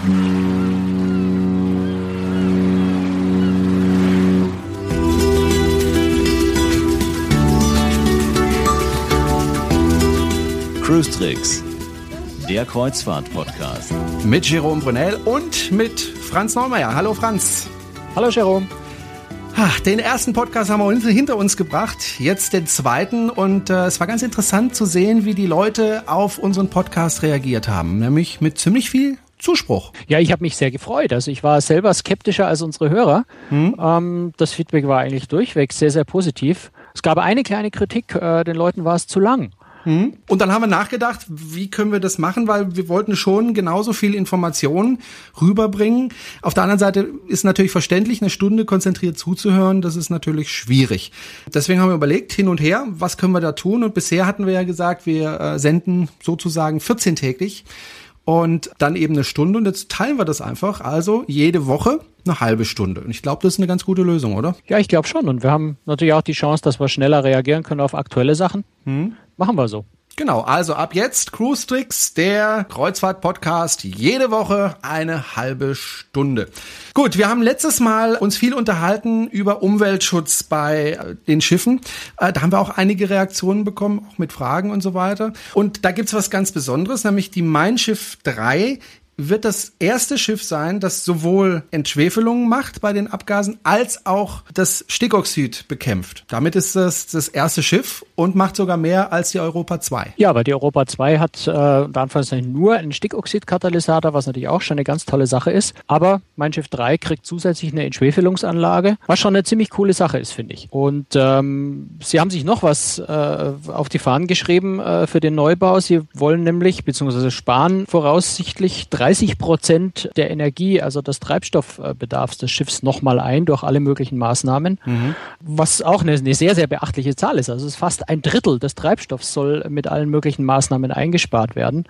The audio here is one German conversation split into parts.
Cruise Tricks, der Kreuzfahrt-Podcast. Mit Jerome Brunel und mit Franz Neumeier. Hallo Franz. Hallo Jerome. Den ersten Podcast haben wir hinter uns gebracht, jetzt den zweiten und äh, es war ganz interessant zu sehen, wie die Leute auf unseren Podcast reagiert haben, nämlich mit ziemlich viel Zuspruch. Ja, ich habe mich sehr gefreut. Also ich war selber skeptischer als unsere Hörer. Hm. Ähm, das Feedback war eigentlich durchweg sehr, sehr positiv. Es gab eine kleine Kritik, äh, den Leuten war es zu lang. Hm. Und dann haben wir nachgedacht, wie können wir das machen, weil wir wollten schon genauso viel Informationen rüberbringen. Auf der anderen Seite ist natürlich verständlich, eine Stunde konzentriert zuzuhören, das ist natürlich schwierig. Deswegen haben wir überlegt, hin und her, was können wir da tun? Und bisher hatten wir ja gesagt, wir äh, senden sozusagen 14 täglich und dann eben eine Stunde und jetzt teilen wir das einfach. Also jede Woche eine halbe Stunde. Und ich glaube, das ist eine ganz gute Lösung, oder? Ja, ich glaube schon. Und wir haben natürlich auch die Chance, dass wir schneller reagieren können auf aktuelle Sachen. Hm. Machen wir so. Genau, also ab jetzt Cruise Tricks, der Kreuzfahrt-Podcast, jede Woche eine halbe Stunde. Gut, wir haben letztes Mal uns viel unterhalten über Umweltschutz bei äh, den Schiffen. Äh, da haben wir auch einige Reaktionen bekommen, auch mit Fragen und so weiter. Und da gibt's was ganz Besonderes, nämlich die Mein Schiff 3 wird das erste Schiff sein, das sowohl Entschwefelungen macht bei den Abgasen als auch das Stickoxid bekämpft. Damit ist das das erste Schiff und macht sogar mehr als die Europa 2. Ja, weil die Europa 2 hat äh, Anführungszeichen nur einen Stickoxidkatalysator, was natürlich auch schon eine ganz tolle Sache ist. Aber mein Schiff 3 kriegt zusätzlich eine Entschwefelungsanlage, was schon eine ziemlich coole Sache ist, finde ich. Und ähm, sie haben sich noch was äh, auf die Fahnen geschrieben äh, für den Neubau. Sie wollen nämlich, beziehungsweise sparen voraussichtlich drei 30 Prozent der Energie, also des Treibstoffbedarfs des Schiffs nochmal ein durch alle möglichen Maßnahmen, mhm. was auch eine, eine, sehr, sehr beachtliche Zahl ist. Also es ist fast ein Drittel des Treibstoffs soll mit allen möglichen Maßnahmen eingespart werden.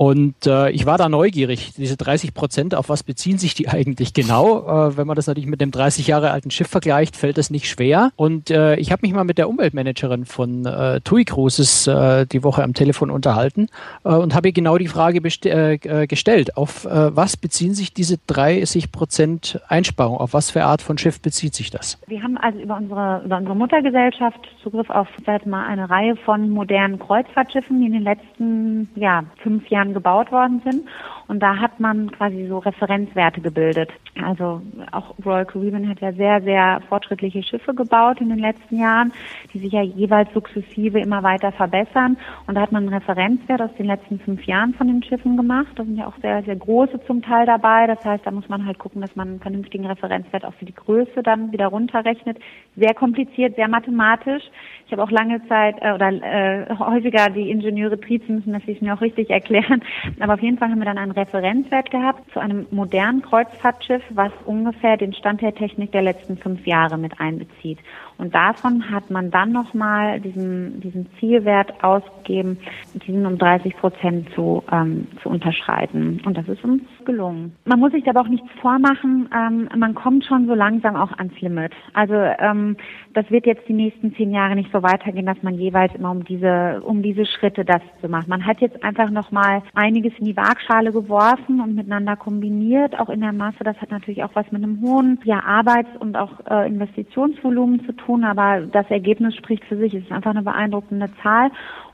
Und äh, ich war da neugierig, diese 30 Prozent, auf was beziehen sich die eigentlich genau? Äh, wenn man das natürlich mit dem 30 Jahre alten Schiff vergleicht, fällt das nicht schwer. Und äh, ich habe mich mal mit der Umweltmanagerin von äh, TUI Cruises äh, die Woche am Telefon unterhalten äh, und habe ihr genau die Frage äh, äh, gestellt, auf äh, was beziehen sich diese 30 Prozent Einsparung? Auf was für Art von Schiff bezieht sich das? Wir haben also über unsere, über unsere Muttergesellschaft Zugriff auf mal eine Reihe von modernen Kreuzfahrtschiffen, die in den letzten ja, fünf Jahren Jahren gebaut worden sind. Und da hat man quasi so Referenzwerte gebildet. Also auch Royal Caribbean hat ja sehr, sehr fortschrittliche Schiffe gebaut in den letzten Jahren, die sich ja jeweils sukzessive immer weiter verbessern. Und da hat man einen Referenzwert aus den letzten fünf Jahren von den Schiffen gemacht. Da sind ja auch sehr, sehr große zum Teil dabei. Das heißt, da muss man halt gucken, dass man einen vernünftigen Referenzwert auch für die Größe dann wieder runterrechnet. Sehr kompliziert, sehr mathematisch. Ich habe auch lange Zeit äh, oder äh, häufiger die Ingenieure triezen müssen, dass sie es mir auch richtig erklären. Aber auf jeden Fall haben wir dann einen Referenzwert gehabt zu einem modernen Kreuzfahrtschiff, was ungefähr den Stand der Technik der letzten fünf Jahre mit einbezieht. Und davon hat man dann nochmal diesen, diesen Zielwert ausgegeben, diesen um 30 Prozent zu, ähm, zu unterschreiten. Und das ist uns gelungen. Man muss sich aber auch nichts vormachen. Ähm, man kommt schon so langsam auch ans Limit. Also ähm, das wird jetzt die nächsten zehn Jahre nicht so weitergehen, dass man jeweils immer um diese, um diese Schritte das zu machen. Man hat jetzt einfach nochmal einiges in die Waagschale geworfen und miteinander kombiniert, auch in der Masse. Das hat natürlich auch was mit einem hohen ja, Arbeits- und auch äh, Investitionsvolumen zu tun tun, aber das Ergebnis spricht für sich. Es ist einfach eine beeindruckende Zahl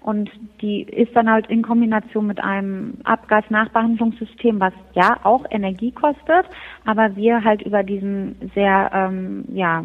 und die ist dann halt in Kombination mit einem Abgasnachbehandlungssystem, was ja auch Energie kostet, aber wir halt über diesen sehr, ähm, ja,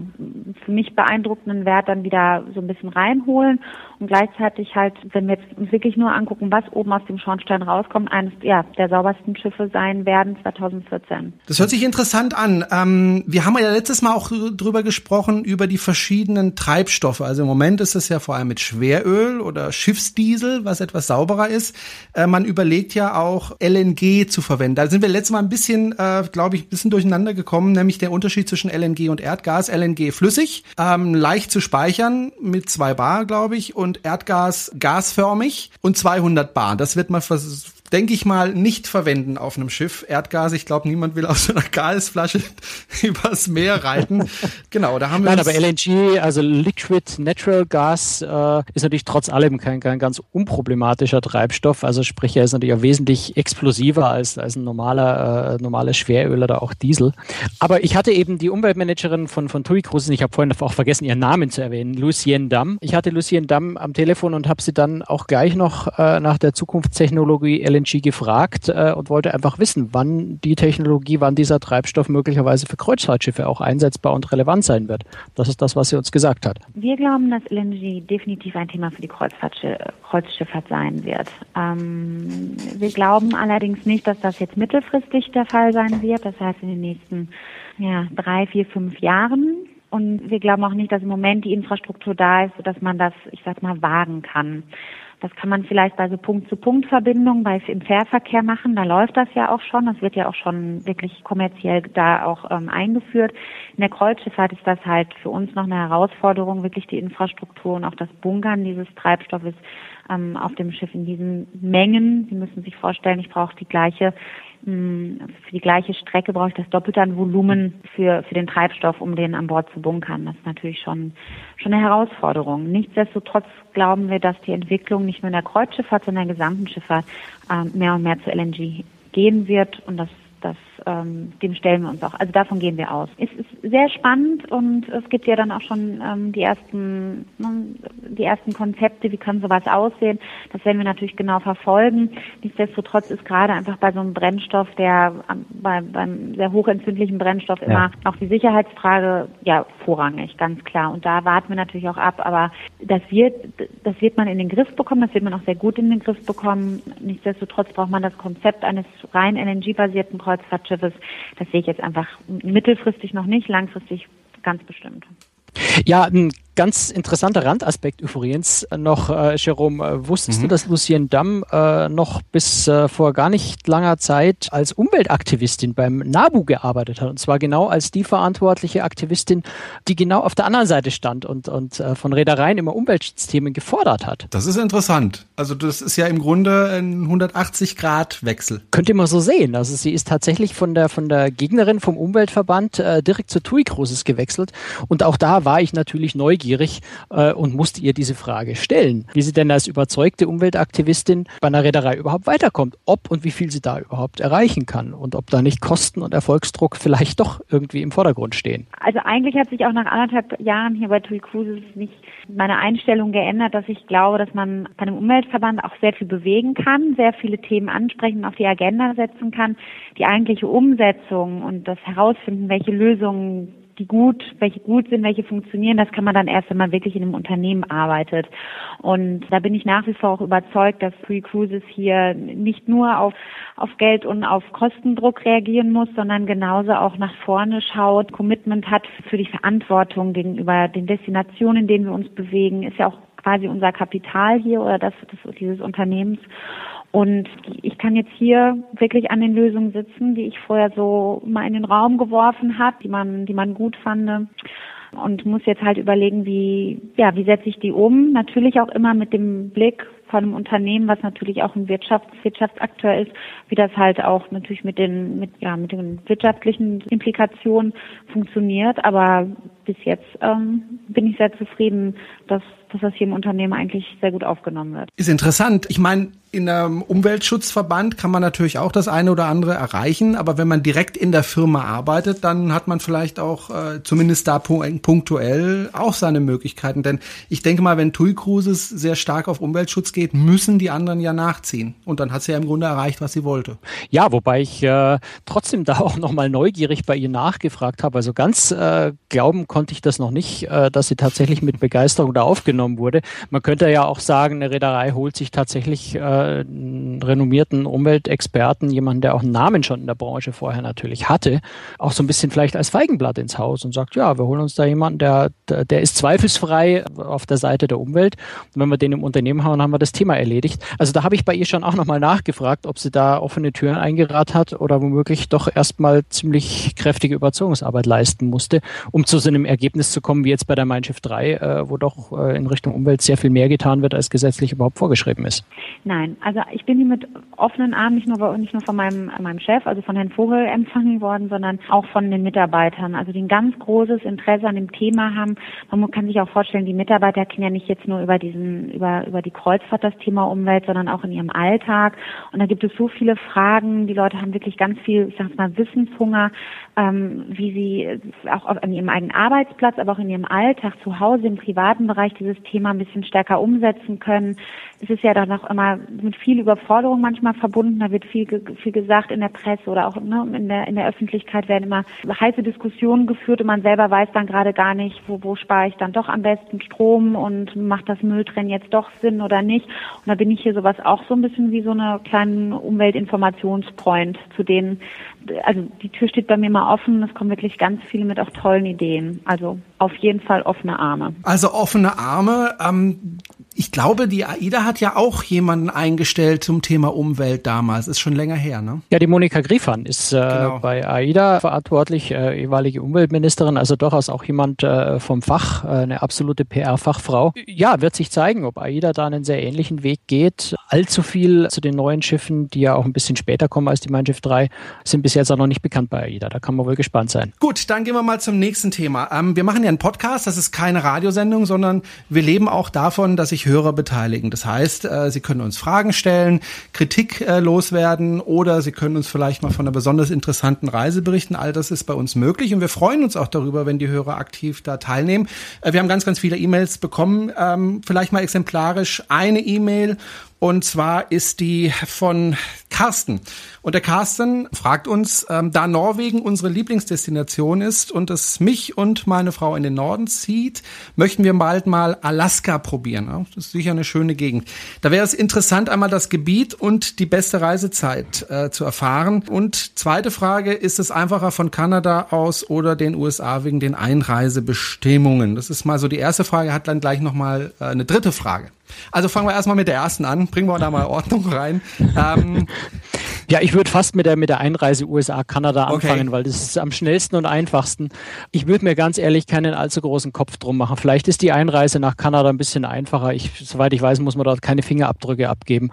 für mich beeindruckenden Wert dann wieder so ein bisschen reinholen und gleichzeitig halt, wenn wir jetzt wirklich nur angucken, was oben aus dem Schornstein rauskommt, eines ja, der saubersten Schiffe sein werden 2014. Das hört sich interessant an. Ähm, wir haben ja letztes Mal auch drüber gesprochen, über die verschiedenen Treibstoffe. Also im Moment ist es ja vor allem mit Schweröl oder Schiffs Diesel, was etwas sauberer ist. Äh, man überlegt ja auch LNG zu verwenden. Da sind wir letztes Mal ein bisschen, äh, glaube ich, ein bisschen durcheinander gekommen, nämlich der Unterschied zwischen LNG und Erdgas. LNG flüssig, ähm, leicht zu speichern mit zwei Bar, glaube ich, und Erdgas gasförmig und 200 Bar. Das wird mal vers denke ich mal, nicht verwenden auf einem Schiff. Erdgas, ich glaube, niemand will auf so einer Gasflasche übers Meer reiten. genau, da haben wir. Nein, aber LNG, also Liquid Natural Gas, äh, ist natürlich trotz allem kein, kein ganz unproblematischer Treibstoff. Also sprich, er ist natürlich auch wesentlich explosiver als, als ein normaler, äh, normales Schweröl oder auch Diesel. Aber ich hatte eben die Umweltmanagerin von, von TUI Cruises, ich habe vorhin auch vergessen, ihren Namen zu erwähnen, Lucien Damm. Ich hatte Lucien Damm am Telefon und habe sie dann auch gleich noch äh, nach der Zukunftstechnologie LNG gefragt äh, und wollte einfach wissen, wann die Technologie, wann dieser Treibstoff möglicherweise für Kreuzfahrtschiffe auch einsetzbar und relevant sein wird. Das ist das, was sie uns gesagt hat. Wir glauben, dass LNG definitiv ein Thema für die Kreuzfahrtschifffahrt sein wird. Ähm, wir glauben allerdings nicht, dass das jetzt mittelfristig der Fall sein wird. Das heißt in den nächsten ja, drei, vier, fünf Jahren. Und wir glauben auch nicht, dass im Moment die Infrastruktur da ist, sodass man das, ich sag mal, wagen kann. Das kann man vielleicht bei so Punkt-zu-Punkt-Verbindungen im Fährverkehr machen. Da läuft das ja auch schon. Das wird ja auch schon wirklich kommerziell da auch ähm, eingeführt. In der Kreuzschifffahrt ist das halt für uns noch eine Herausforderung, wirklich die Infrastruktur und auch das Bunkern dieses Treibstoffes ähm, auf dem Schiff in diesen Mengen. Sie müssen sich vorstellen, ich brauche die gleiche hm, für die gleiche Strecke brauche ich das Doppelte an Volumen für, für den Treibstoff, um den an Bord zu bunkern. Das ist natürlich schon, schon eine Herausforderung. Nichtsdestotrotz glauben wir, dass die Entwicklung nicht nur in der Kreuzschifffahrt, sondern in der gesamten Schifffahrt ähm, mehr und mehr zu LNG gehen wird und das das, ähm, dem stellen wir uns auch. Also davon gehen wir aus. Es ist sehr spannend und es gibt ja dann auch schon ähm, die ersten, ne, die ersten Konzepte, wie kann sowas aussehen. Das werden wir natürlich genau verfolgen. Nichtsdestotrotz ist gerade einfach bei so einem Brennstoff, der bei, beim sehr hochentzündlichen Brennstoff immer ja. auch die Sicherheitsfrage ja vorrangig, ganz klar. Und da warten wir natürlich auch ab. Aber das wird, das wird man in den Griff bekommen. Das wird man auch sehr gut in den Griff bekommen. Nichtsdestotrotz braucht man das Konzept eines rein LNG-basierten Kreuzfahrtschiffes. Das sehe ich jetzt einfach mittelfristig noch nicht, langfristig ganz bestimmt. Ja, ganz interessanter Randaspekt übrigens noch, äh, Jerome. Äh, wusstest mhm. du, dass Lucien Damm äh, noch bis äh, vor gar nicht langer Zeit als Umweltaktivistin beim NABU gearbeitet hat? Und zwar genau als die verantwortliche Aktivistin, die genau auf der anderen Seite stand und, und äh, von Reedereien immer Umweltschutzthemen gefordert hat. Das ist interessant. Also das ist ja im Grunde ein 180-Grad-Wechsel. Könnte man so sehen. Also sie ist tatsächlich von der, von der Gegnerin vom Umweltverband äh, direkt zu TUI Cruises gewechselt. Und auch da war ich natürlich neugierig äh, und musste ihr diese Frage stellen, wie sie denn als überzeugte Umweltaktivistin bei einer Reederei überhaupt weiterkommt, ob und wie viel sie da überhaupt erreichen kann und ob da nicht Kosten und Erfolgsdruck vielleicht doch irgendwie im Vordergrund stehen. Also eigentlich hat sich auch nach anderthalb Jahren hier bei TUI Cruises nicht meine Einstellung geändert, dass ich glaube, dass man bei einem Umweltverband auch sehr viel bewegen kann, sehr viele Themen ansprechen auf die Agenda setzen kann. Die eigentliche Umsetzung und das Herausfinden, welche Lösungen die gut, welche gut sind, welche funktionieren, das kann man dann erst, wenn man wirklich in einem Unternehmen arbeitet. Und da bin ich nach wie vor auch überzeugt, dass Free Cruises hier nicht nur auf, auf Geld und auf Kostendruck reagieren muss, sondern genauso auch nach vorne schaut, Commitment hat für die Verantwortung gegenüber den Destinationen, in denen wir uns bewegen, ist ja auch quasi unser Kapital hier oder das, das dieses Unternehmens. Und ich kann jetzt hier wirklich an den Lösungen sitzen, die ich vorher so mal in den Raum geworfen habe, die man, die man gut fand und muss jetzt halt überlegen, wie, ja, wie setze ich die um? Natürlich auch immer mit dem Blick von einem Unternehmen, was natürlich auch ein Wirtschafts Wirtschaftsakteur ist, wie das halt auch natürlich mit den, mit, ja, mit den wirtschaftlichen Implikationen funktioniert. Aber bis jetzt ähm, bin ich sehr zufrieden, dass, dass das hier im Unternehmen eigentlich sehr gut aufgenommen wird. Ist interessant. Ich meine, in einem Umweltschutzverband kann man natürlich auch das eine oder andere erreichen, aber wenn man direkt in der Firma arbeitet, dann hat man vielleicht auch äh, zumindest da punktuell auch seine Möglichkeiten. Denn ich denke mal, wenn TUI Cruises sehr stark auf Umweltschutz geht, müssen die anderen ja nachziehen. Und dann hat sie ja im Grunde erreicht, was sie wollte. Ja, wobei ich äh, trotzdem da auch nochmal neugierig bei ihr nachgefragt habe. Also ganz äh, glauben konnte ich das noch nicht, äh, dass sie tatsächlich mit Begeisterung da aufgenommen wurde. Man könnte ja auch sagen, eine Reederei holt sich tatsächlich äh, einen renommierten Umweltexperten, jemanden, der auch einen Namen schon in der Branche vorher natürlich hatte, auch so ein bisschen vielleicht als Feigenblatt ins Haus und sagt, ja, wir holen uns da jemanden, der, der ist zweifelsfrei auf der Seite der Umwelt. Und wenn wir den im Unternehmen haben, haben wir das Thema erledigt. Also da habe ich bei ihr schon auch nochmal nachgefragt, ob sie da offene Türen eingerat hat oder womöglich doch erstmal ziemlich kräftige Überzeugungsarbeit leisten musste, um zu so einem Ergebnis zu kommen, wie jetzt bei der Mein Schiff 3, äh, wo doch äh, in Richtung Umwelt sehr viel mehr getan wird, als gesetzlich überhaupt vorgeschrieben ist. Nein, also ich bin hier mit offenen Armen nicht nur, nicht nur von meinem, meinem Chef, also von Herrn Vogel empfangen worden, sondern auch von den Mitarbeitern, also die ein ganz großes Interesse an dem Thema haben. Man kann sich auch vorstellen, die Mitarbeiter kennen ja nicht jetzt nur über diesen, über, über die Kreuzfahrt das Thema Umwelt, sondern auch in ihrem Alltag. Und da gibt es so viele Fragen. Die Leute haben wirklich ganz viel, ich sag mal, Wissenshunger, ähm, wie sie auch an ihrem eigenen Arbeitsplatz, aber auch in ihrem Alltag zu Hause im privaten Bereich dieses Thema ein bisschen stärker umsetzen können. Es ist ja dann auch immer mit viel Überforderung manchmal verbunden. Da wird viel, viel gesagt in der Presse oder auch ne, in, der, in der Öffentlichkeit werden immer heiße Diskussionen geführt und man selber weiß dann gerade gar nicht, wo, wo spare ich dann doch am besten Strom und macht das Mülltrennen jetzt doch Sinn oder nicht. Und da bin ich hier sowas auch so ein bisschen wie so eine kleine Umweltinformationspoint, zu denen, also die Tür steht bei mir mal offen. Es kommen wirklich ganz viele mit auch tollen Ideen. Also auf jeden Fall offene Arme. Also offene Arme. Ähm, ich glaube, die AIDA hat ja auch jemanden eingestellt zum Thema Umwelt damals. Ist schon länger her, ne? Ja, die Monika Griffan ist äh, genau. bei AIDA verantwortlich, äh, ehemalige Umweltministerin, also durchaus auch jemand äh, vom Fach, äh, eine absolute PR-Fachfrau. Ja, wird sich zeigen, ob AIDA da einen sehr ähnlichen Weg geht. Allzu viel zu den neuen Schiffen, die ja auch ein bisschen später kommen als die Mein Schiff 3, sind bis jetzt auch noch nicht bekannt bei AIDA. Da kann man wohl gespannt sein. Gut, dann gehen wir mal zum nächsten Thema. Ähm, wir machen ja einen Podcast, das ist keine Radiosendung, sondern wir leben auch davon, dass ich Hörer beteiligen. Das heißt, äh, Sie können uns Fragen stellen, Kritik äh, loswerden oder Sie können uns vielleicht mal von einer besonders interessanten Reise berichten. All das ist bei uns möglich und wir freuen uns auch darüber, wenn die Hörer aktiv da teilnehmen. Äh, wir haben ganz, ganz viele E-Mails bekommen. Ähm, vielleicht mal exemplarisch eine E-Mail und zwar ist die von Carsten. Und der Carsten fragt uns, ähm, da Norwegen unsere Lieblingsdestination ist und es mich und meine Frau in den Norden zieht, möchten wir bald mal Alaska probieren. Das ist sicher eine schöne Gegend. Da wäre es interessant, einmal das Gebiet und die beste Reisezeit äh, zu erfahren. Und zweite Frage, ist es einfacher von Kanada aus oder den USA wegen den Einreisebestimmungen? Das ist mal so die erste Frage, hat dann gleich nochmal äh, eine dritte Frage. Also fangen wir erstmal mit der ersten an, bringen wir da mal Ordnung rein. Ähm, ja, ich würde fast mit der, mit der Einreise USA-Kanada anfangen, okay. weil das ist am schnellsten und einfachsten. Ich würde mir ganz ehrlich keinen allzu großen Kopf drum machen. Vielleicht ist die Einreise nach Kanada ein bisschen einfacher. Ich, soweit ich weiß, muss man dort keine Fingerabdrücke abgeben.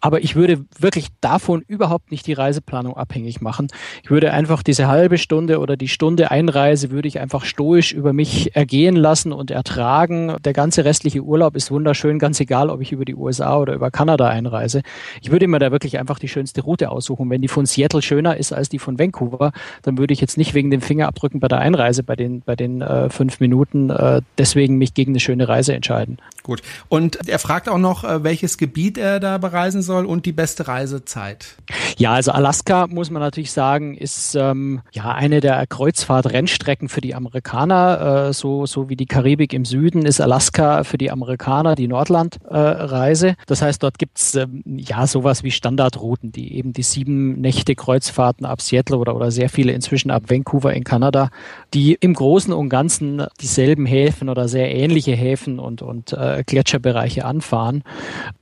Aber ich würde wirklich davon überhaupt nicht die Reiseplanung abhängig machen. Ich würde einfach diese halbe Stunde oder die Stunde Einreise würde ich einfach stoisch über mich ergehen lassen und ertragen. Der ganze restliche Urlaub ist wunderschön, ganz egal, ob ich über die USA oder über Kanada einreise. Ich würde mir da wirklich einfach die schönste Route aussuchen. Wenn die von Seattle schöner ist als die von Vancouver, dann würde ich jetzt nicht wegen dem Fingerabdrücken bei der Einreise, bei den, bei den äh, fünf Minuten, äh, deswegen mich gegen eine schöne Reise entscheiden. Gut. Und er fragt auch noch, äh, welches Gebiet er da bereisen soll und die beste Reisezeit. Ja, also Alaska muss man natürlich sagen, ist ähm, ja eine der Kreuzfahrt-Rennstrecken für die Amerikaner. Äh, so, so wie die Karibik im Süden ist Alaska für die Amerikaner die Nordlandreise. Äh, das heißt, dort gibt's ähm, ja sowas wie Standardrouten, die eben die sieben Nächte Kreuzfahrten ab Seattle oder, oder sehr viele inzwischen ab Vancouver in Kanada, die im Großen und Ganzen dieselben Häfen oder sehr ähnliche Häfen und, und äh, Gletscherbereiche anfahren.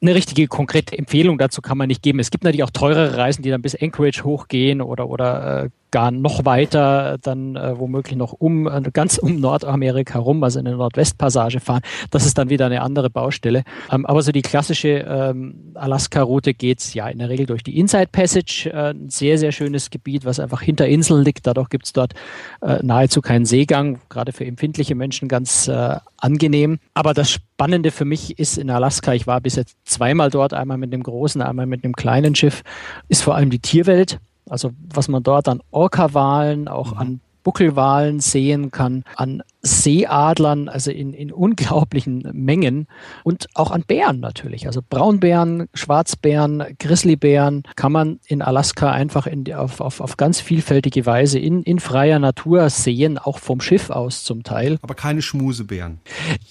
Eine richtige konkrete Empfehlung dazu kann man nicht geben. Es gibt natürlich auch teurere Reisen, die dann bis Anchorage hochgehen oder, oder äh, gar noch weiter, dann äh, womöglich noch um äh, ganz um Nordamerika rum, also in der Nordwestpassage fahren. Das ist dann wieder eine andere Baustelle. Ähm, aber so die klassische ähm, Alaska-Route geht's ja in der Regel durch die Inside Passage, äh, ein sehr, sehr schönes Gebiet, was einfach hinter Inseln liegt. Dadurch gibt's dort äh, nahezu keinen Seegang, gerade für empfindliche Menschen ganz äh, angenehm. Aber das Spannende für mich ist in Alaska, ich war bis jetzt zweimal dort, einmal mit dem großen, einmal mit dem kleinen Schiff, ist vor allem die Tierwelt. Also was man dort an Orca-Walen, auch mhm. an Buckelwalen sehen kann, an Seeadlern, also in, in unglaublichen Mengen und auch an Bären natürlich. Also Braunbären, Schwarzbären, Grizzlybären kann man in Alaska einfach in, auf, auf, auf ganz vielfältige Weise in, in freier Natur sehen, auch vom Schiff aus zum Teil. Aber keine Schmusebären.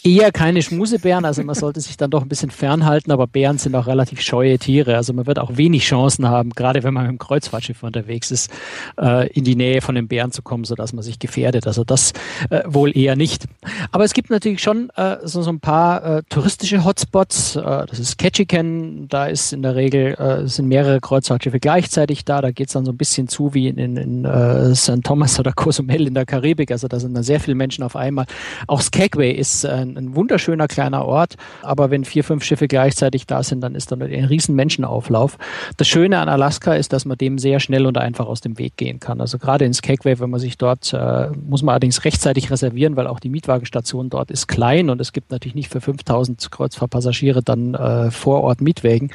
Eher keine Schmusebären, also man sollte sich dann doch ein bisschen fernhalten, aber Bären sind auch relativ scheue Tiere. Also man wird auch wenig Chancen haben, gerade wenn man mit dem Kreuzfahrtschiff unterwegs ist, äh, in die Nähe von den Bären zu kommen, sodass man sich gefährdet. Also das äh, wohl Eher nicht. Aber es gibt natürlich schon äh, so, so ein paar äh, touristische Hotspots. Äh, das ist Ketchikan, da ist in der Regel äh, sind mehrere Kreuzfahrtschiffe gleichzeitig da. Da geht es dann so ein bisschen zu wie in, in, in äh, St. Thomas oder Cozumel in der Karibik. Also da sind dann sehr viele Menschen auf einmal. Auch Skagway ist äh, ein wunderschöner kleiner Ort, aber wenn vier, fünf Schiffe gleichzeitig da sind, dann ist da ein riesen Menschenauflauf. Das Schöne an Alaska ist, dass man dem sehr schnell und einfach aus dem Weg gehen kann. Also gerade in Skagway, wenn man sich dort, muss man allerdings rechtzeitig reservieren, weil auch die Mietwagenstation dort ist klein und es gibt natürlich nicht für 5000 Kreuzfahrtpassagiere dann äh, vor Ort Mietwägen.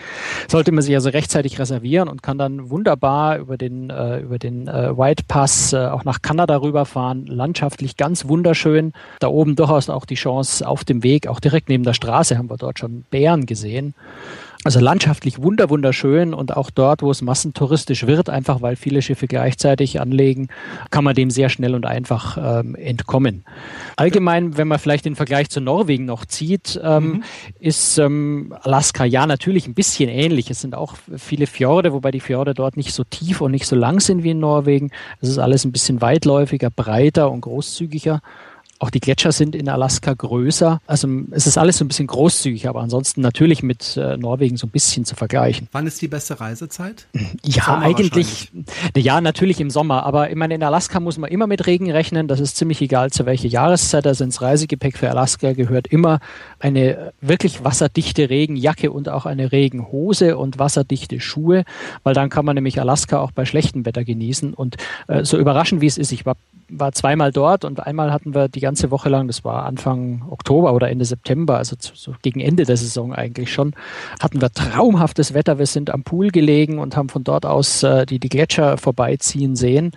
Sollte man sich also rechtzeitig reservieren und kann dann wunderbar über den, äh, über den äh, White Pass äh, auch nach Kanada rüberfahren. Landschaftlich ganz wunderschön. Da oben durchaus auch die Chance auf dem Weg, auch direkt neben der Straße haben wir dort schon Bären gesehen. Also landschaftlich wunder wunderschön und auch dort, wo es massentouristisch wird, einfach weil viele Schiffe gleichzeitig anlegen, kann man dem sehr schnell und einfach ähm, entkommen. Allgemein, wenn man vielleicht den Vergleich zu Norwegen noch zieht, ähm, mhm. ist ähm, Alaska ja natürlich ein bisschen ähnlich. Es sind auch viele Fjorde, wobei die Fjorde dort nicht so tief und nicht so lang sind wie in Norwegen. Es ist alles ein bisschen weitläufiger, breiter und großzügiger. Auch die Gletscher sind in Alaska größer. Also es ist alles so ein bisschen großzügig, aber ansonsten natürlich mit äh, Norwegen so ein bisschen zu vergleichen. Wann ist die beste Reisezeit? Ja, Sommer eigentlich. Ja, natürlich im Sommer. Aber ich meine, in Alaska muss man immer mit Regen rechnen. Das ist ziemlich egal, zu welcher Jahreszeit. Also ins Reisegepäck für Alaska gehört immer eine wirklich wasserdichte Regenjacke und auch eine Regenhose und wasserdichte Schuhe, weil dann kann man nämlich Alaska auch bei schlechtem Wetter genießen. Und äh, so überraschend wie es ist, ich war, war zweimal dort und einmal hatten wir die ganze Woche lang, das war Anfang Oktober oder Ende September, also so gegen Ende der Saison eigentlich schon, hatten wir traumhaftes Wetter. Wir sind am Pool gelegen und haben von dort aus äh, die, die Gletscher vorbeiziehen sehen.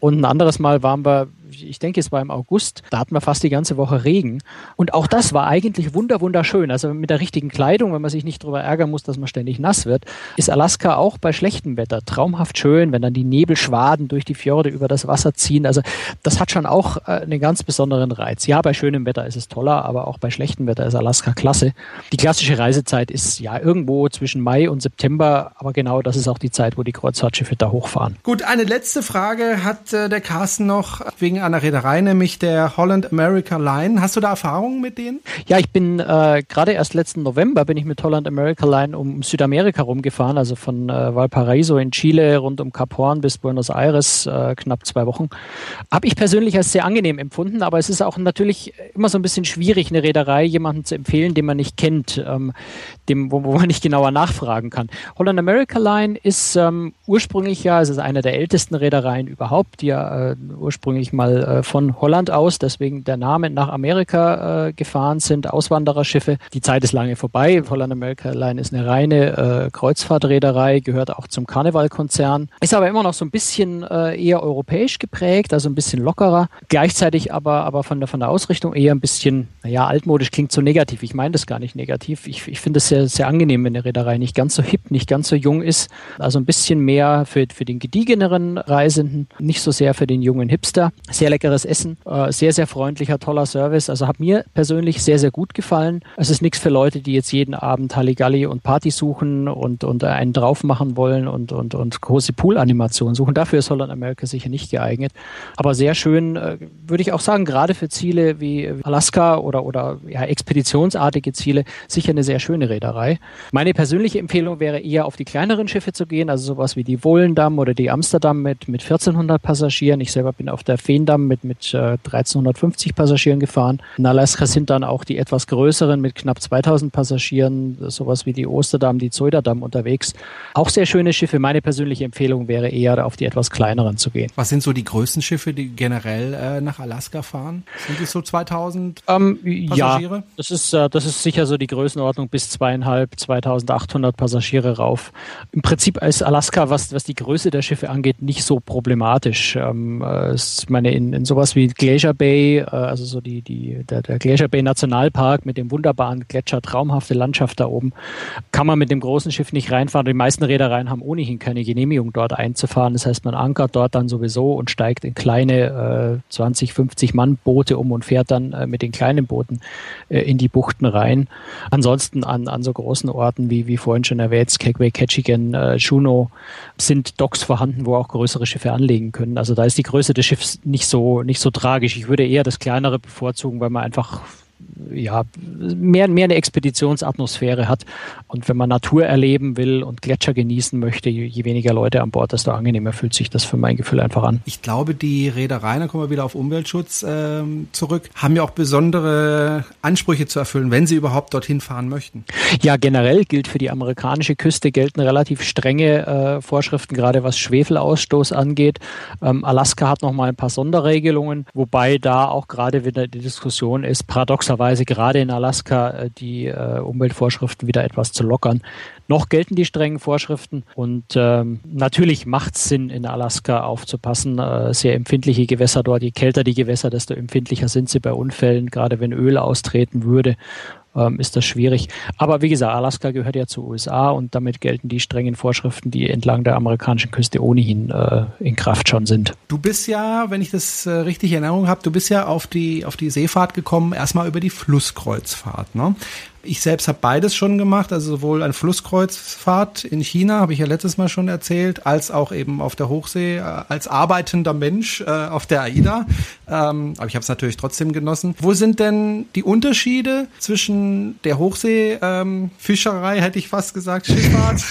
Und ein anderes Mal waren wir ich denke, es war im August, da hatten wir fast die ganze Woche Regen. Und auch das war eigentlich wunder, wunderschön. Also mit der richtigen Kleidung, wenn man sich nicht darüber ärgern muss, dass man ständig nass wird, ist Alaska auch bei schlechtem Wetter traumhaft schön, wenn dann die Nebelschwaden durch die Fjorde über das Wasser ziehen. Also das hat schon auch äh, einen ganz besonderen Reiz. Ja, bei schönem Wetter ist es toller, aber auch bei schlechtem Wetter ist Alaska klasse. Die klassische Reisezeit ist ja irgendwo zwischen Mai und September, aber genau das ist auch die Zeit, wo die Kreuzfahrtschiffe da hochfahren. Gut, eine letzte Frage hat äh, der Carsten noch wegen einer Reederei, nämlich der Holland America Line. Hast du da Erfahrungen mit denen? Ja, ich bin äh, gerade erst letzten November bin ich mit Holland America Line um Südamerika rumgefahren, also von äh, Valparaiso in Chile rund um Cap Horn bis Buenos Aires, äh, knapp zwei Wochen. Habe ich persönlich als sehr angenehm empfunden, aber es ist auch natürlich immer so ein bisschen schwierig, eine Reederei jemanden zu empfehlen, den man nicht kennt, ähm, dem, wo, wo, man nicht genauer nachfragen kann. Holland America Line ist ähm, ursprünglich ja, es ist eine der ältesten Reedereien überhaupt, die ja äh, ursprünglich mal äh, von Holland aus, deswegen der Name nach Amerika äh, gefahren sind, Auswandererschiffe. Die Zeit ist lange vorbei. Holland America Line ist eine reine äh, Kreuzfahrtreederei, gehört auch zum Carnival-Konzern, ist aber immer noch so ein bisschen äh, eher europäisch geprägt, also ein bisschen lockerer. Gleichzeitig aber, aber von der, von der Ausrichtung eher ein bisschen, naja, altmodisch klingt so negativ. Ich meine das gar nicht negativ. Ich, ich finde es sehr, sehr angenehm, wenn eine Reederei nicht ganz so hip, nicht ganz so jung ist. Also ein bisschen mehr für, für den gediegeneren Reisenden, nicht so sehr für den jungen Hipster. Sehr leckeres Essen, äh, sehr, sehr freundlicher, toller Service. Also hat mir persönlich sehr, sehr gut gefallen. Es ist nichts für Leute, die jetzt jeden Abend Halligalli und Party suchen und, und einen drauf machen wollen und, und, und große Pool-Animationen suchen. Dafür ist Holland America sicher nicht geeignet. Aber sehr schön, äh, würde ich auch sagen, gerade für Ziele wie Alaska oder, oder ja, expeditionsartige Ziele, sicher eine sehr schöne Reederei. Meine persönliche Empfehlung wäre eher auf die kleineren Schiffe zu gehen, also sowas wie die Wohlendamm oder die Amsterdam mit, mit 1400 Passagieren. Ich selber bin auf der Feendamm mit, mit äh, 1350 Passagieren gefahren. In Alaska sind dann auch die etwas größeren mit knapp 2000 Passagieren, sowas wie die Osterdamm, die Zoiderdamm unterwegs. Auch sehr schöne Schiffe. Meine persönliche Empfehlung wäre eher auf die etwas kleineren zu gehen. Was sind so die größten Schiffe, die generell äh, nach Alaska fahren? Sind es so 2000 ähm, Passagiere? Ja, das ist, äh, das ist sicher so die Größenordnung bis zweieinhalb, 2800 Passagiere rauf. Im Prinzip ist Alaska, was, was die Größe der Schiffe angeht, nicht so problematisch. Ähm, äh, meine, in, in sowas wie Glacier Bay, äh, also so die, die, der, der Glacier Bay Nationalpark mit dem wunderbaren Gletscher, traumhafte Landschaft da oben, kann man mit dem großen Schiff nicht reinfahren. Die meisten Reedereien haben ohnehin keine Genehmigung, dort einzufahren. Das heißt, man ankert dort dann sowieso und steigt in kleine äh, 20, 50 Mann Boote um und fährt dann äh, mit den kleinen Booten äh, in die Buchten rein. Ansonsten an, an so großen Orten wie, wie vorhin schon erwähnt, Skagway, Ketchikan, äh, Juneau, sind Docks vorhanden, wo auch größere Schiffe anlegen können. Also da ist die Größe des Schiffs nicht nicht so, nicht so tragisch. Ich würde eher das kleinere bevorzugen, weil man einfach ja, mehr, mehr eine Expeditionsatmosphäre hat. Und wenn man Natur erleben will und Gletscher genießen möchte, je, je, weniger Leute an Bord, desto angenehmer fühlt sich das für mein Gefühl einfach an. Ich glaube, die Reedereien, da kommen wir wieder auf Umweltschutz äh, zurück, haben ja auch besondere Ansprüche zu erfüllen, wenn sie überhaupt dorthin fahren möchten. Ja, generell gilt für die amerikanische Küste gelten relativ strenge äh, Vorschriften, gerade was Schwefelausstoß angeht. Ähm, Alaska hat noch mal ein paar Sonderregelungen, wobei da auch gerade wieder die Diskussion ist, paradoxerweise möglicherweise gerade in Alaska äh, die äh, Umweltvorschriften wieder etwas zu lockern. Noch gelten die strengen Vorschriften und ähm, natürlich macht es Sinn, in Alaska aufzupassen. Äh, sehr empfindliche Gewässer dort, je kälter die Gewässer, desto empfindlicher sind sie bei Unfällen, gerade wenn Öl austreten würde ähm, ist das schwierig. Aber wie gesagt, Alaska gehört ja zu USA und damit gelten die strengen Vorschriften, die entlang der amerikanischen Küste ohnehin äh, in Kraft schon sind. Du bist ja, wenn ich das äh, richtig in Erinnerung habe, du bist ja auf die, auf die Seefahrt gekommen, erstmal über die Flusskreuzfahrt. Ne? Ich selbst habe beides schon gemacht, also sowohl eine Flusskreuzfahrt in China, habe ich ja letztes Mal schon erzählt, als auch eben auf der Hochsee äh, als arbeitender Mensch äh, auf der AIDA. Ähm, aber ich habe es natürlich trotzdem genossen. Wo sind denn die Unterschiede zwischen der Hochseefischerei, ähm, hätte ich fast gesagt, Schifffahrt,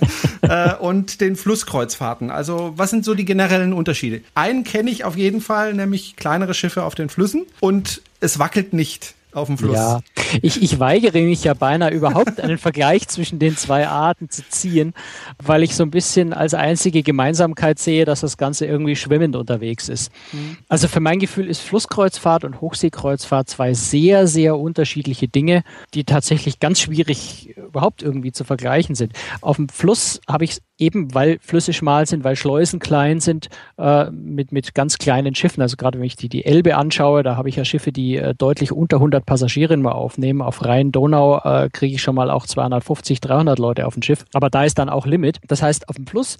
äh, und den Flusskreuzfahrten? Also was sind so die generellen Unterschiede? Einen kenne ich auf jeden Fall, nämlich kleinere Schiffe auf den Flüssen und es wackelt nicht auf dem Fluss. Ja, ich, ich weigere mich ja beinahe überhaupt einen Vergleich zwischen den zwei Arten zu ziehen, weil ich so ein bisschen als einzige Gemeinsamkeit sehe, dass das Ganze irgendwie schwimmend unterwegs ist. Mhm. Also für mein Gefühl ist Flusskreuzfahrt und Hochseekreuzfahrt zwei sehr, sehr unterschiedliche Dinge, die tatsächlich ganz schwierig überhaupt irgendwie zu vergleichen sind. Auf dem Fluss habe ich eben, weil Flüsse schmal sind, weil Schleusen klein sind, äh, mit, mit ganz kleinen Schiffen. Also gerade wenn ich die, die Elbe anschaue, da habe ich ja Schiffe, die äh, deutlich unter 100 Passagiere mal aufnehmen. Auf Rhein-Donau äh, kriege ich schon mal auch 250, 300 Leute auf dem Schiff. Aber da ist dann auch Limit. Das heißt, auf dem Fluss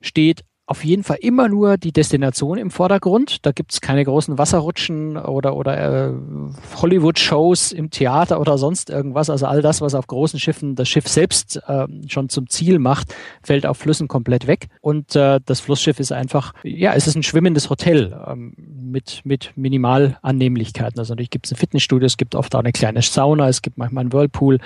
steht auf jeden Fall immer nur die Destination im Vordergrund. Da gibt's keine großen Wasserrutschen oder, oder äh, Hollywood-Shows im Theater oder sonst irgendwas. Also all das, was auf großen Schiffen das Schiff selbst äh, schon zum Ziel macht, fällt auf Flüssen komplett weg. Und äh, das Flussschiff ist einfach, ja, es ist ein schwimmendes Hotel ähm, mit, mit Minimalannehmlichkeiten. Also natürlich gibt's ein Fitnessstudio, es gibt oft auch eine kleine Sauna, es gibt manchmal einen Whirlpool.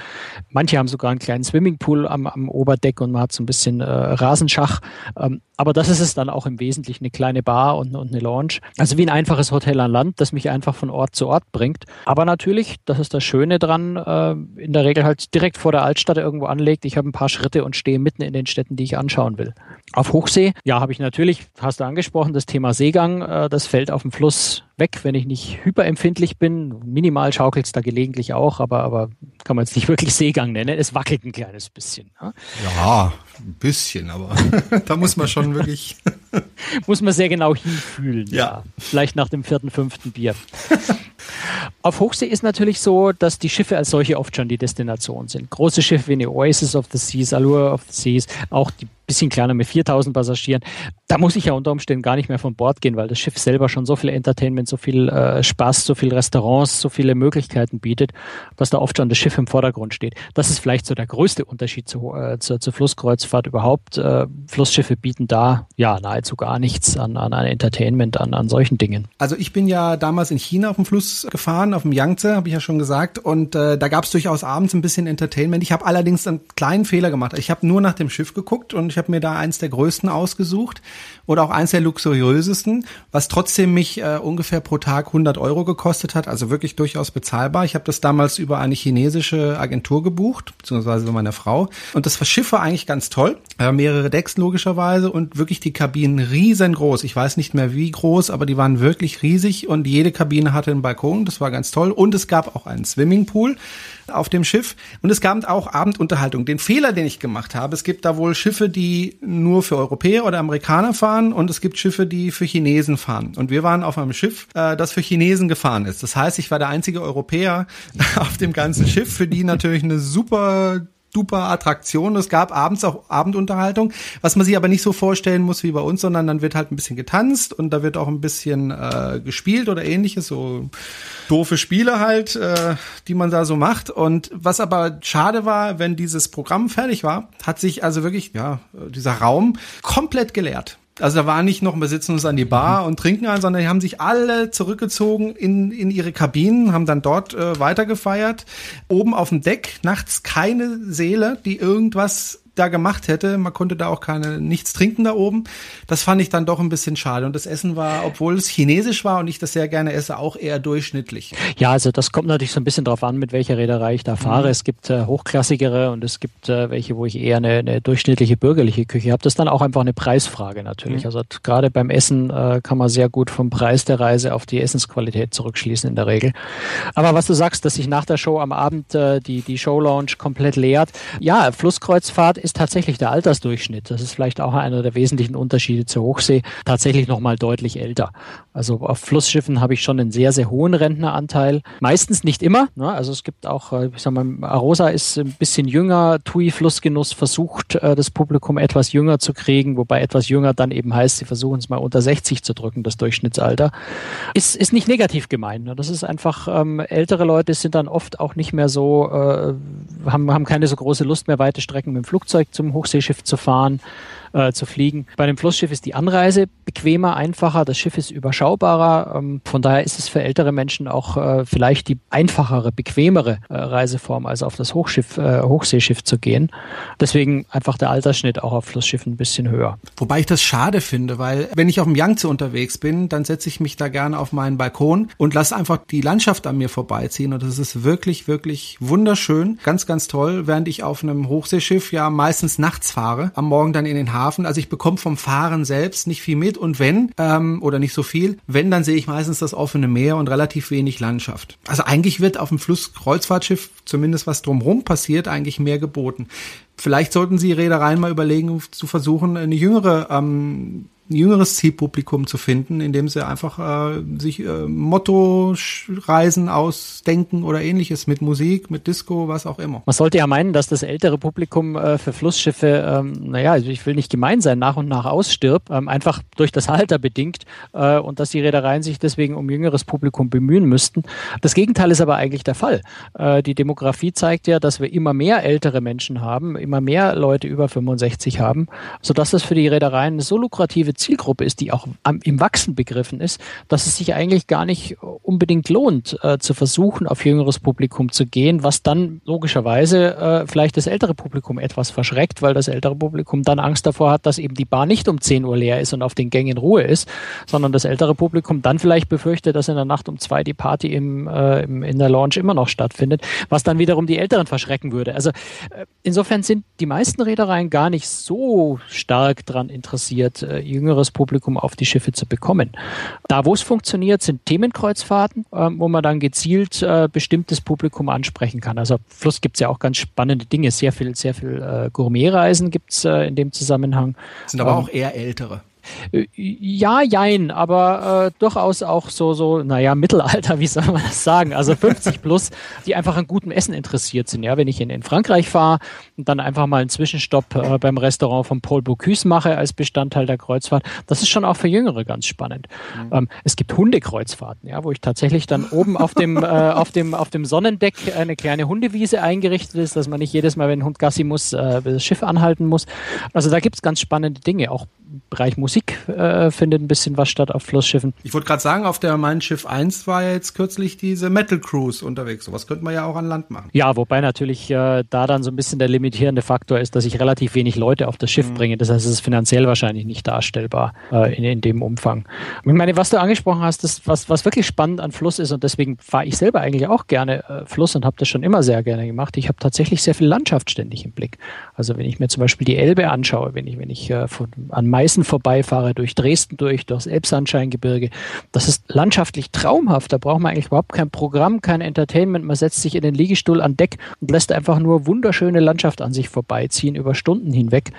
Manche haben sogar einen kleinen Swimmingpool am, am Oberdeck und man hat so ein bisschen äh, Rasenschach. Ähm, aber das ist es dann auch im Wesentlichen, eine kleine Bar und, und eine Lounge. Also wie ein einfaches Hotel an Land, das mich einfach von Ort zu Ort bringt. Aber natürlich, das ist das Schöne dran, äh, in der Regel halt direkt vor der Altstadt irgendwo anlegt. Ich habe ein paar Schritte und stehe mitten in den Städten, die ich anschauen will. Auf Hochsee, ja, habe ich natürlich, hast du angesprochen, das Thema Seegang, äh, das fällt auf dem Fluss weg, wenn ich nicht hyperempfindlich bin. Minimal schaukelt es da gelegentlich auch, aber, aber kann man es nicht wirklich Seegang nennen. Es wackelt ein kleines bisschen. Ja, ja ein bisschen, aber da muss man schon wirklich. muss man sehr genau hinfühlen. Ja. ja. Vielleicht nach dem vierten, fünften Bier. Auf Hochsee ist natürlich so, dass die Schiffe als solche oft schon die Destination sind. Große Schiffe wie eine Oasis of the Seas, Allure of the Seas, auch die bisschen kleiner mit 4000 Passagieren. Da muss ich ja unter Umständen gar nicht mehr von Bord gehen, weil das Schiff selber schon so viel Entertainment, so viel äh, Spaß, so viele Restaurants, so viele Möglichkeiten bietet, dass da oft schon das Schiff im Vordergrund steht. Das ist vielleicht so der größte Unterschied zu, äh, zur, zur Flusskreuzfahrt überhaupt. Äh, Flussschiffe bieten da ja nahezu gar nichts an, an, an Entertainment, an, an solchen Dingen. Also ich bin ja damals in China auf dem Fluss gefahren, auf dem Yangtze, habe ich ja schon gesagt, und äh, da gab es durchaus abends ein bisschen Entertainment. Ich habe allerdings einen kleinen Fehler gemacht. Ich habe nur nach dem Schiff geguckt und ich habe mir da eins der größten ausgesucht oder auch eins der luxuriösesten, was trotzdem mich äh, ungefähr pro Tag 100 Euro gekostet hat, also wirklich durchaus bezahlbar. Ich habe das damals über eine chinesische Agentur gebucht, beziehungsweise über meine Frau. Und das Schiff war eigentlich ganz toll, äh, mehrere Decks logischerweise und wirklich die Kabinen riesengroß. Ich weiß nicht mehr wie groß, aber die waren wirklich riesig und jede Kabine hatte einen Balkon, das war ganz toll. Und es gab auch einen Swimmingpool auf dem Schiff und es gab auch Abendunterhaltung. Den Fehler, den ich gemacht habe, es gibt da wohl Schiffe, die nur für Europäer oder Amerikaner fahren und es gibt Schiffe, die für Chinesen fahren. Und wir waren auf einem Schiff, äh, das für Chinesen gefahren ist. Das heißt, ich war der einzige Europäer auf dem ganzen Schiff, für die natürlich eine super duper Attraktion. Es gab abends auch Abendunterhaltung, was man sich aber nicht so vorstellen muss wie bei uns, sondern dann wird halt ein bisschen getanzt und da wird auch ein bisschen äh, gespielt oder ähnliches, so doofe Spiele halt, äh, die man da so macht. Und was aber schade war, wenn dieses Programm fertig war, hat sich also wirklich, ja, dieser Raum komplett geleert. Also da war nicht noch, wir sitzen uns an die Bar und trinken ein, sondern die haben sich alle zurückgezogen in, in ihre Kabinen, haben dann dort äh, weitergefeiert. Oben auf dem Deck nachts keine Seele, die irgendwas da gemacht hätte. Man konnte da auch keine nichts trinken da oben. Das fand ich dann doch ein bisschen schade. Und das Essen war, obwohl es chinesisch war und ich das sehr gerne esse, auch eher durchschnittlich. Ja, also das kommt natürlich so ein bisschen drauf an, mit welcher Reederei ich da fahre. Mhm. Es gibt äh, hochklassigere und es gibt äh, welche, wo ich eher eine, eine durchschnittliche bürgerliche Küche habe. Das ist dann auch einfach eine Preisfrage natürlich. Mhm. Also gerade beim Essen äh, kann man sehr gut vom Preis der Reise auf die Essensqualität zurückschließen in der Regel. Aber was du sagst, dass sich nach der Show am Abend äh, die, die Show Lounge komplett leert. Ja, Flusskreuzfahrt ist tatsächlich der Altersdurchschnitt. Das ist vielleicht auch einer der wesentlichen Unterschiede zur Hochsee. Tatsächlich nochmal deutlich älter. Also auf Flussschiffen habe ich schon einen sehr, sehr hohen Rentneranteil. Meistens nicht immer. Ne? Also es gibt auch, äh, ich sag mal, Arosa ist ein bisschen jünger. TUI Flussgenuss versucht, äh, das Publikum etwas jünger zu kriegen, wobei etwas jünger dann eben heißt, sie versuchen es mal unter 60 zu drücken, das Durchschnittsalter. Ist, ist nicht negativ gemeint. Ne? Das ist einfach, ähm, ältere Leute sind dann oft auch nicht mehr so, äh, haben, haben keine so große Lust mehr, weite Strecken mit dem Flugzeug Flugzeug zum Hochseeschiff zu fahren äh, zu fliegen. Bei dem Flussschiff ist die Anreise bequemer, einfacher, das Schiff ist überschaubarer. Ähm, von daher ist es für ältere Menschen auch äh, vielleicht die einfachere, bequemere äh, Reiseform, als auf das Hochschiff, äh, Hochseeschiff zu gehen. Deswegen einfach der Altersschnitt auch auf Flussschiffen ein bisschen höher. Wobei ich das schade finde, weil wenn ich auf dem Yangtze unterwegs bin, dann setze ich mich da gerne auf meinen Balkon und lasse einfach die Landschaft an mir vorbeiziehen und das ist wirklich, wirklich wunderschön, ganz, ganz toll, während ich auf einem Hochseeschiff ja meistens nachts fahre, am Morgen dann in den Hafen Hafen. Also ich bekomme vom Fahren selbst nicht viel mit und wenn, ähm, oder nicht so viel, wenn, dann sehe ich meistens das offene Meer und relativ wenig Landschaft. Also eigentlich wird auf dem Flusskreuzfahrtschiff, zumindest was drumherum passiert, eigentlich mehr geboten. Vielleicht sollten Sie Reedereien mal überlegen, zu versuchen, eine jüngere ähm, jüngeres Zielpublikum zu finden, indem sie einfach äh, sich äh, Motto-Reisen ausdenken oder ähnliches mit Musik, mit Disco, was auch immer. Man sollte ja meinen, dass das ältere Publikum äh, für Flussschiffe, ähm, naja, also ich will nicht gemein sein, nach und nach ausstirbt, ähm, einfach durch das Alter bedingt äh, und dass die Reedereien sich deswegen um jüngeres Publikum bemühen müssten. Das Gegenteil ist aber eigentlich der Fall. Äh, die Demografie zeigt ja, dass wir immer mehr ältere Menschen haben, immer mehr Leute über 65 haben, sodass das für die Reedereien so lukrative Zielgruppe ist, die auch am, im Wachsen begriffen ist, dass es sich eigentlich gar nicht unbedingt lohnt, äh, zu versuchen, auf jüngeres Publikum zu gehen, was dann logischerweise äh, vielleicht das ältere Publikum etwas verschreckt, weil das ältere Publikum dann Angst davor hat, dass eben die Bar nicht um 10 Uhr leer ist und auf den Gängen Ruhe ist, sondern das ältere Publikum dann vielleicht befürchtet, dass in der Nacht um zwei die Party im, äh, im, in der Lounge immer noch stattfindet, was dann wiederum die Älteren verschrecken würde. Also äh, insofern sind die meisten Reedereien gar nicht so stark daran interessiert, äh, jüngeres Publikum auf die Schiffe zu bekommen. Da, wo es funktioniert, sind Themenkreuzfahrten, äh, wo man dann gezielt äh, bestimmtes Publikum ansprechen kann. Also Fluss gibt es ja auch ganz spannende Dinge, sehr viel, sehr viel äh, Gourmetreisen gibt es äh, in dem Zusammenhang. Sind aber ähm, auch eher ältere. Ja, jein, aber äh, durchaus auch so, so, naja, Mittelalter, wie soll man das sagen? Also 50 plus, die einfach an gutem Essen interessiert sind. Ja, wenn ich in, in Frankreich fahre und dann einfach mal einen Zwischenstopp äh, beim Restaurant von Paul Bocuse mache als Bestandteil der Kreuzfahrt, das ist schon auch für Jüngere ganz spannend. Mhm. Ähm, es gibt Hundekreuzfahrten, ja, wo ich tatsächlich dann oben auf dem, äh, auf dem, auf dem Sonnendeck eine kleine Hundewiese eingerichtet ist, dass man nicht jedes Mal, wenn ein Hund Gassi muss, äh, das Schiff anhalten muss. Also da gibt es ganz spannende Dinge, auch Bereich Musik äh, findet ein bisschen was statt auf Flussschiffen. Ich wollte gerade sagen, auf der Mein Schiff 1 war ja jetzt kürzlich diese Metal Cruise unterwegs. Sowas könnte man ja auch an Land machen. Ja, wobei natürlich äh, da dann so ein bisschen der limitierende Faktor ist, dass ich relativ wenig Leute auf das Schiff mhm. bringe. Das heißt, es ist finanziell wahrscheinlich nicht darstellbar äh, in, in dem Umfang. Ich meine, was du angesprochen hast, das, was, was wirklich spannend an Fluss ist und deswegen fahre ich selber eigentlich auch gerne äh, Fluss und habe das schon immer sehr gerne gemacht. Ich habe tatsächlich sehr viel Landschaft ständig im Blick. Also wenn ich mir zum Beispiel die Elbe anschaue, wenn ich, wenn ich äh, von, an Meißen vorbeifahre, durch Dresden durch, durchs Elbsandscheingebirge, das ist landschaftlich traumhaft. Da braucht man eigentlich überhaupt kein Programm, kein Entertainment. Man setzt sich in den Liegestuhl an Deck und lässt einfach nur wunderschöne Landschaft an sich vorbeiziehen über Stunden hinweg.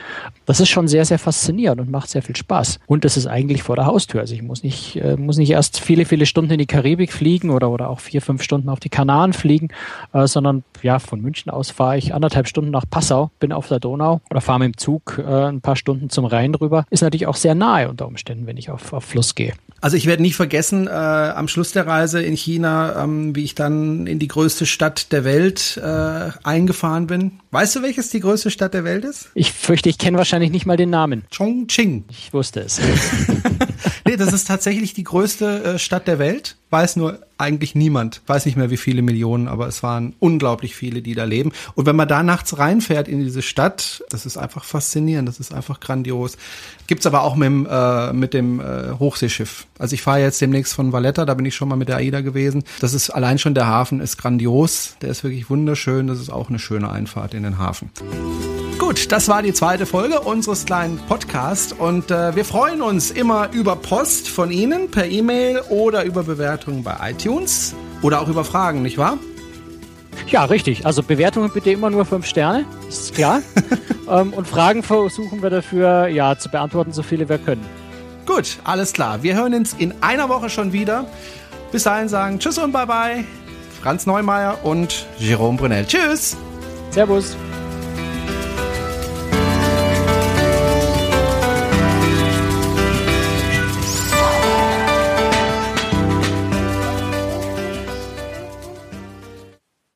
Das ist schon sehr, sehr faszinierend und macht sehr viel Spaß. Und das ist eigentlich vor der Haustür. Also ich muss nicht, äh, muss nicht erst viele, viele Stunden in die Karibik fliegen oder, oder auch vier, fünf Stunden auf die Kanaren fliegen, äh, sondern ja, von München aus fahre ich anderthalb Stunden nach Passau, bin auf der Donau oder fahre mit dem Zug äh, ein paar Stunden zum Rhein rüber. Ist natürlich auch sehr sehr nahe unter Umständen, wenn ich auf, auf Fluss gehe. Also ich werde nie vergessen, äh, am Schluss der Reise in China, ähm, wie ich dann in die größte Stadt der Welt äh, eingefahren bin. Weißt du, welches die größte Stadt der Welt ist? Ich fürchte, ich kenne wahrscheinlich nicht mal den Namen. Chongqing. Ich wusste es. nee, das ist tatsächlich die größte äh, Stadt der Welt. Weiß nur eigentlich niemand. Weiß nicht mehr, wie viele Millionen, aber es waren unglaublich viele, die da leben. Und wenn man da nachts reinfährt in diese Stadt, das ist einfach faszinierend, das ist einfach grandios. Gibt's aber auch mit dem, äh, mit dem äh, Hochseeschiff. Also ich fahre jetzt demnächst von Valletta, da bin ich schon mal mit der AIDA gewesen. Das ist allein schon der Hafen ist grandios, der ist wirklich wunderschön. Das ist auch eine schöne Einfahrt in den Hafen. Gut, das war die zweite Folge unseres kleinen Podcasts und äh, wir freuen uns immer über Post von Ihnen per E-Mail oder über Bewertungen bei iTunes oder auch über Fragen, nicht wahr? Ja, richtig. Also Bewertungen bitte immer nur fünf Sterne, ist klar. ähm, und Fragen versuchen wir dafür ja zu beantworten, so viele wir können. Gut, alles klar. Wir hören uns in einer Woche schon wieder. Bis dahin sagen Tschüss und Bye bye. Franz Neumeier und Jerome Brunel. Tschüss. Servus.